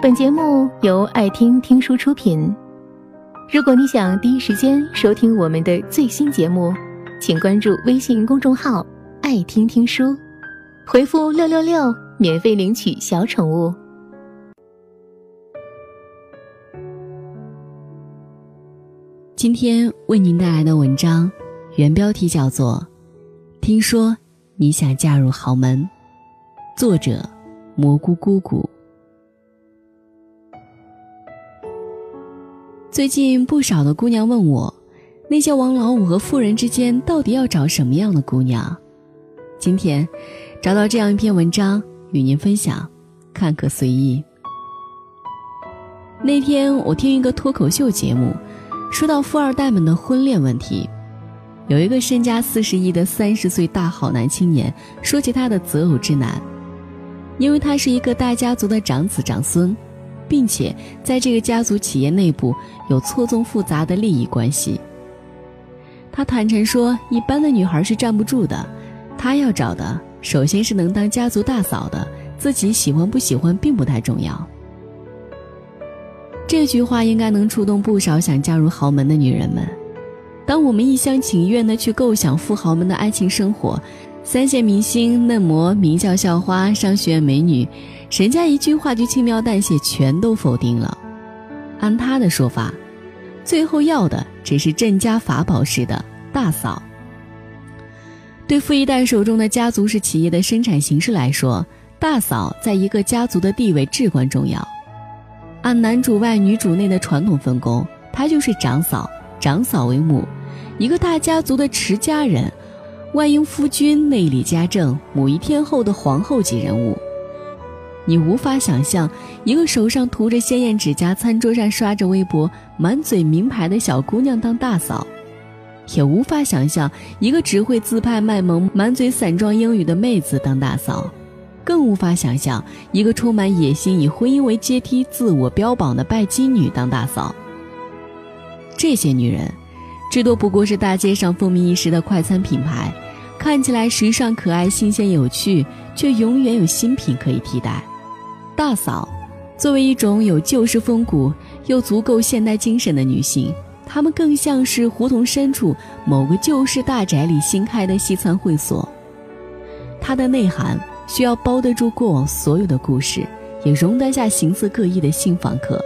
本节目由爱听听书出品。如果你想第一时间收听我们的最新节目，请关注微信公众号“爱听听书”，回复“六六六”免费领取小宠物。今天为您带来的文章，原标题叫做《听说你想嫁入豪门》，作者蘑菇姑姑。最近不少的姑娘问我，那些王老五和富人之间到底要找什么样的姑娘？今天找到这样一篇文章与您分享，看可随意。那天我听一个脱口秀节目。说到富二代们的婚恋问题，有一个身家四十亿的三十岁大好男青年说起他的择偶之难，因为他是一个大家族的长子长孙，并且在这个家族企业内部有错综复杂的利益关系。他坦诚说，一般的女孩是站不住的，他要找的首先是能当家族大嫂的，自己喜欢不喜欢并不太重要。这句话应该能触动不少想嫁入豪门的女人们。当我们一厢情愿地去构想富豪们的爱情生活，三线明星、嫩模、名校校花、商学院美女，人家一句话就轻描淡写全都否定了。按他的说法，最后要的只是镇家法宝式的大嫂。对富一代手中的家族式企业的生产形式来说，大嫂在一个家族的地位至关重要。按男主外女主内的传统分工，她就是长嫂，长嫂为母，一个大家族的持家人，外应夫君，内理家政，母仪天后的皇后级人物。你无法想象一个手上涂着鲜艳指甲、餐桌上刷着微博、满嘴名牌的小姑娘当大嫂，也无法想象一个只会自拍卖萌、满嘴散装英语的妹子当大嫂。更无法想象一个充满野心、以婚姻为阶梯、自我标榜的拜金女当大嫂。这些女人，至多不过是大街上风靡一时的快餐品牌，看起来时尚、可爱、新鲜、有趣，却永远有新品可以替代。大嫂，作为一种有旧式风骨又足够现代精神的女性，她们更像是胡同深处某个旧式大宅里新开的西餐会所。它的内涵。需要包得住过往所有的故事，也容得下形色各异的新访客。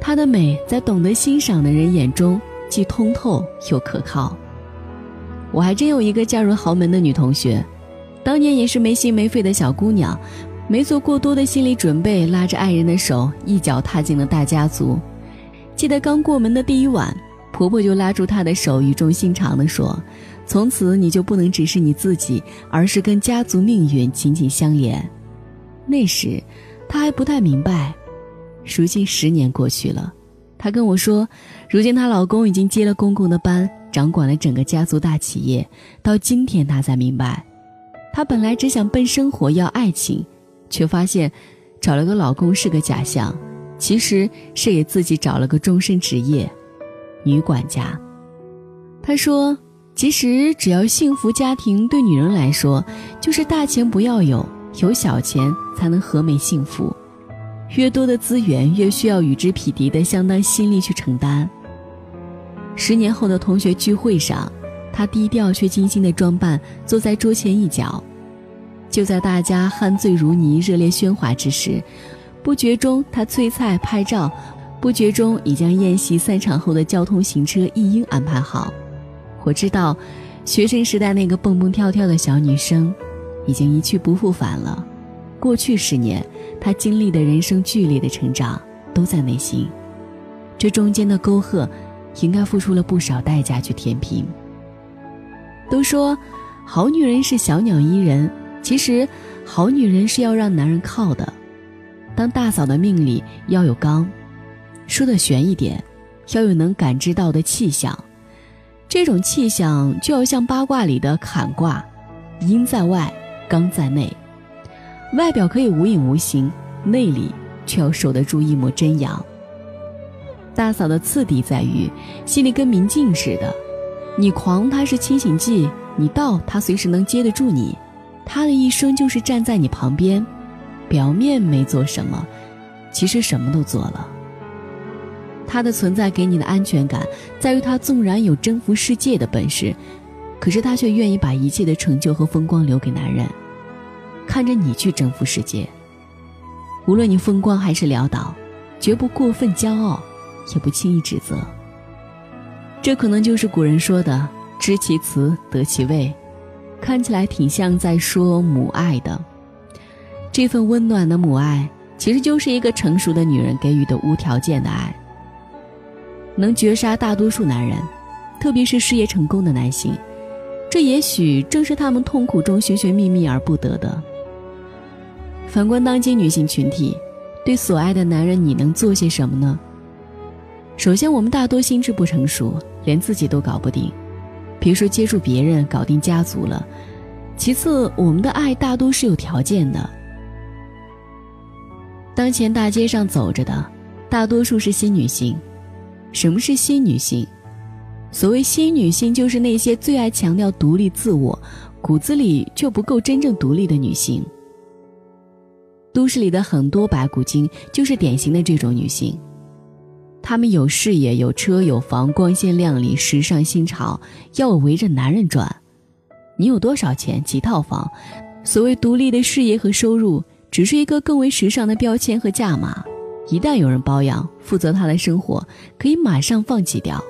她的美在懂得欣赏的人眼中既通透又可靠。我还真有一个嫁入豪门的女同学，当年也是没心没肺的小姑娘，没做过多的心理准备，拉着爱人的手一脚踏进了大家族。记得刚过门的第一晚，婆婆就拉住她的手，语重心长地说。从此你就不能只是你自己，而是跟家族命运紧紧相连。那时，她还不太明白。如今十年过去了，她跟我说，如今她老公已经接了公公的班，掌管了整个家族大企业。到今天，她才明白，她本来只想奔生活要爱情，却发现，找了个老公是个假象，其实是给自己找了个终身职业——女管家。她说。其实，只要幸福家庭对女人来说，就是大钱不要有，有小钱才能和美幸福。越多的资源，越需要与之匹敌的相当心力去承担。十年后的同学聚会上，她低调却精心的装扮，坐在桌前一角。就在大家酣醉如泥、热烈喧哗之时，不觉中她催菜拍照，不觉中已将宴席散场后的交通行车一应安排好。我知道，学生时代那个蹦蹦跳跳的小女生，已经一去不复返了。过去十年，她经历的人生剧烈的成长，都在内心。这中间的沟壑，应该付出了不少代价去填平。都说，好女人是小鸟依人，其实，好女人是要让男人靠的。当大嫂的命里要有刚，说的玄一点，要有能感知到的气象。这种气象就要像八卦里的坎卦，阴在外，刚在内，外表可以无影无形，内里却要守得住一抹真阳。大嫂的次第在于，心里跟明镜似的，你狂他是清醒剂，你倒他随时能接得住你，他的一生就是站在你旁边，表面没做什么，其实什么都做了。她的存在给你的安全感，在于她纵然有征服世界的本事，可是她却愿意把一切的成就和风光留给男人，看着你去征服世界。无论你风光还是潦倒，绝不过分骄傲，也不轻易指责。这可能就是古人说的“知其词，得其味”，看起来挺像在说母爱的。这份温暖的母爱，其实就是一个成熟的女人给予的无条件的爱。能绝杀大多数男人，特别是事业成功的男性，这也许正是他们痛苦中寻寻觅觅而不得的。反观当今女性群体，对所爱的男人，你能做些什么呢？首先，我们大多心智不成熟，连自己都搞不定，别说接触别人、搞定家族了。其次，我们的爱大多是有条件的。当前大街上走着的，大多数是新女性。什么是新女性？所谓新女性，就是那些最爱强调独立自我，骨子里却不够真正独立的女性。都市里的很多白骨精，就是典型的这种女性。她们有事业、有车有房，光鲜亮丽、时尚新潮，要围着男人转。你有多少钱？几套房？所谓独立的事业和收入，只是一个更为时尚的标签和价码。一旦有人包养、负责他的生活，可以马上放弃掉。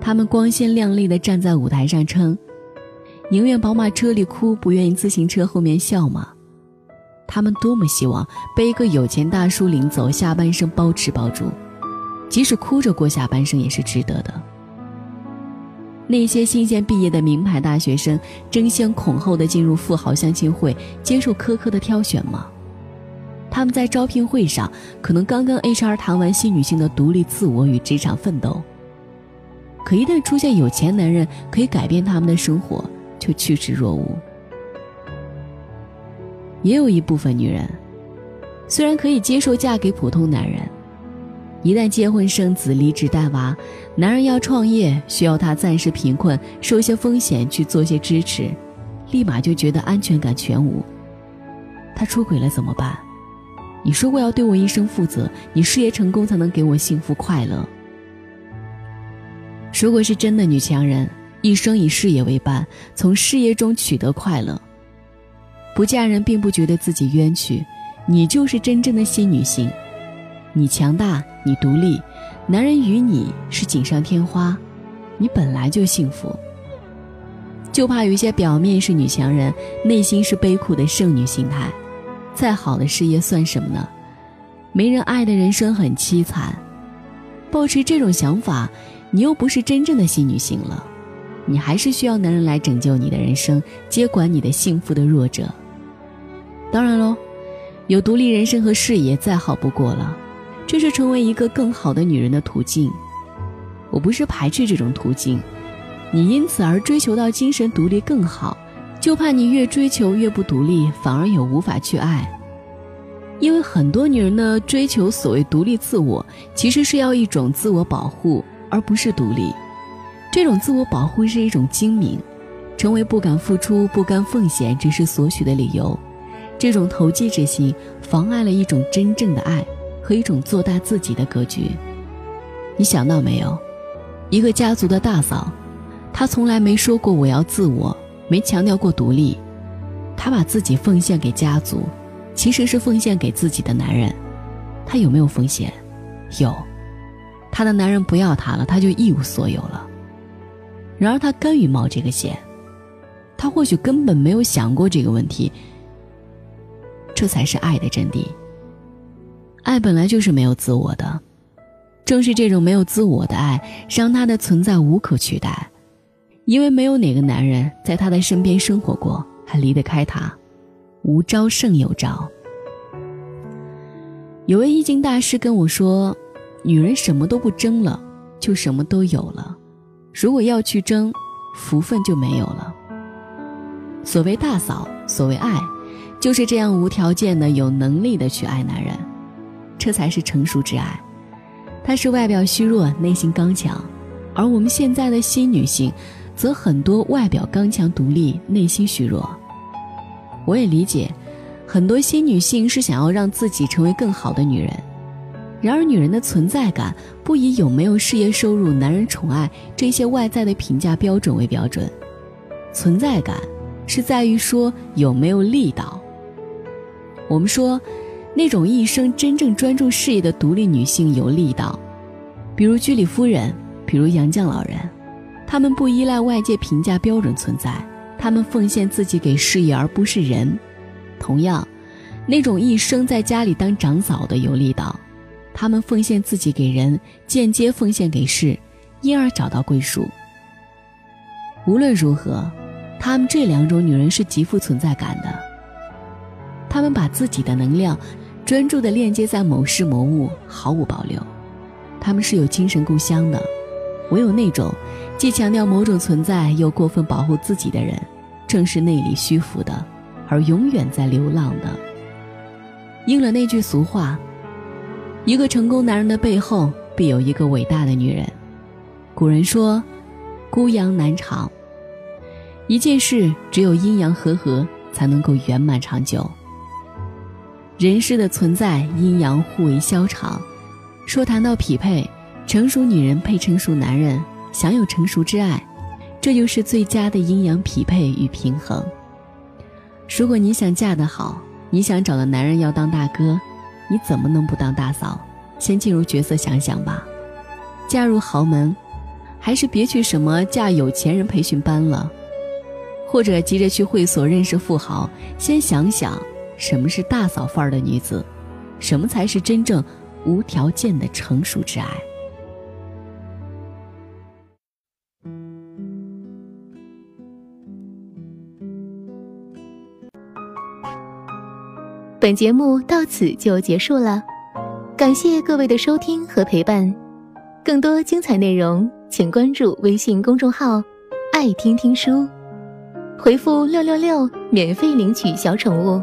他们光鲜亮丽地站在舞台上称：“宁愿宝马车里哭，不愿意自行车后面笑吗？”他们多么希望被一个有钱大叔领走，下半生包吃包住。即使哭着过下半生也是值得的。那些新鲜毕业的名牌大学生争先恐后的进入富豪相亲会，接受苛刻的挑选吗？他们在招聘会上可能刚跟 HR 谈完新女性的独立自我与职场奋斗，可一旦出现有钱男人可以改变他们的生活，就趋之若鹜。也有一部分女人，虽然可以接受嫁给普通男人。一旦结婚生子、离职带娃，男人要创业，需要他暂时贫困，受些风险去做些支持，立马就觉得安全感全无。他出轨了怎么办？你说过要对我一生负责，你事业成功才能给我幸福快乐。如果是真的女强人，一生以事业为伴，从事业中取得快乐，不嫁人并不觉得自己冤屈，你就是真正的新女性。你强大，你独立，男人与你是锦上添花，你本来就幸福。就怕有一些表面是女强人，内心是悲苦的剩女心态，再好的事业算什么呢？没人爱的人生很凄惨。保持这种想法，你又不是真正的新女性了，你还是需要男人来拯救你的人生，接管你的幸福的弱者。当然喽，有独立人生和事业再好不过了。这是成为一个更好的女人的途径，我不是排斥这种途径，你因此而追求到精神独立更好，就怕你越追求越不独立，反而也无法去爱。因为很多女人的追求所谓独立自我，其实是要一种自我保护，而不是独立。这种自我保护是一种精明，成为不敢付出、不甘奉献只是索取的理由。这种投机之心，妨碍了一种真正的爱。和一种做大自己的格局，你想到没有？一个家族的大嫂，她从来没说过我要自我，没强调过独立，她把自己奉献给家族，其实是奉献给自己的男人。她有没有风险？有。她的男人不要她了，她就一无所有了。然而她甘于冒这个险，她或许根本没有想过这个问题。这才是爱的真谛。爱本来就是没有自我的，正是这种没有自我的爱，让他的存在无可取代。因为没有哪个男人在他的身边生活过，还离得开他。无招胜有招。有位易经大师跟我说：“女人什么都不争了，就什么都有了；如果要去争，福分就没有了。”所谓大嫂，所谓爱，就是这样无条件的、有能力的去爱男人。这才是成熟之爱，她是外表虚弱，内心刚强，而我们现在的新女性，则很多外表刚强独立，内心虚弱。我也理解，很多新女性是想要让自己成为更好的女人。然而，女人的存在感不以有没有事业收入、男人宠爱这些外在的评价标准为标准，存在感是在于说有没有力道。我们说，那种一生真正专注事业的独立女性有力道，比如居里夫人，比如杨绛老人，她们不依赖外界评价标准存在，她们奉献自己给事业而不是人。同样，那种一生在家里当长嫂的有力道。她们奉献自己给人，间接奉献给事，因而找到归属。无论如何，她们这两种女人是极富存在感的。他们把自己的能量专注地链接在某事某物，毫无保留。他们是有精神故乡的。唯有那种既强调某种存在，又过分保护自己的人，正是内里虚浮的，而永远在流浪的。应了那句俗话。一个成功男人的背后，必有一个伟大的女人。古人说：“孤阳难长。”一件事只有阴阳和合，才能够圆满长久。人世的存在，阴阳互为消长。说谈到匹配，成熟女人配成熟男人，享有成熟之爱，这就是最佳的阴阳匹配与平衡。如果你想嫁得好，你想找的男人要当大哥。你怎么能不当大嫂？先进入角色想想吧。嫁入豪门，还是别去什么嫁有钱人培训班了，或者急着去会所认识富豪。先想想什么是大嫂范儿的女子，什么才是真正无条件的成熟之爱。本节目到此就结束了，感谢各位的收听和陪伴。更多精彩内容，请关注微信公众号“爱听听书”，回复“六六六”免费领取小宠物。